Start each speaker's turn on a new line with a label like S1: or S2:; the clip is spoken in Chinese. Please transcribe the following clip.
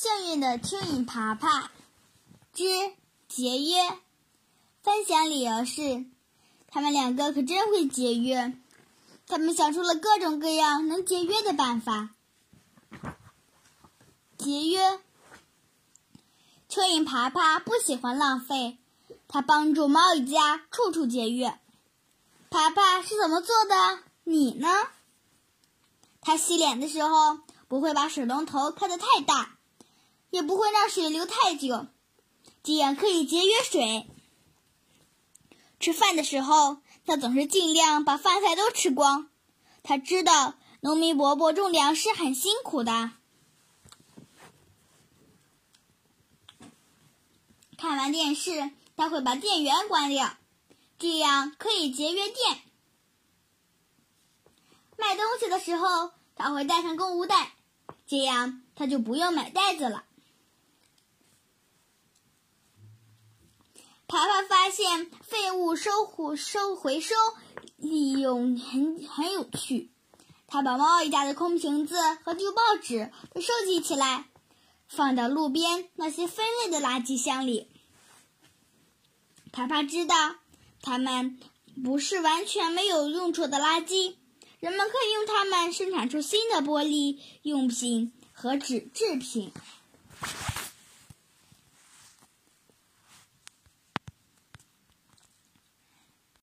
S1: 幸运的蚯蚓爬爬之节约。分享理由是，他们两个可真会节约，他们想出了各种各样能节约的办法。节约。蚯蚓爬爬不喜欢浪费，他帮助猫一家处处节约。爬爬是怎么做的？你呢？他洗脸的时候不会把水龙头开得太大，也不会让水流太久，这样可以节约水。吃饭的时候，他总是尽量把饭菜都吃光。他知道农民伯伯种粮食很辛苦的。看完电视，他会把电源关掉，这样可以节约电。卖东西的时候，他会带上购物袋，这样他就不用买袋子了。爬爬发现废物收回收回收利用很很有趣，他把猫一家的空瓶子和旧报纸都收集起来。放到路边那些分类的垃圾箱里。爬爬知道，它们不是完全没有用处的垃圾，人们可以用它们生产出新的玻璃用品和纸制品。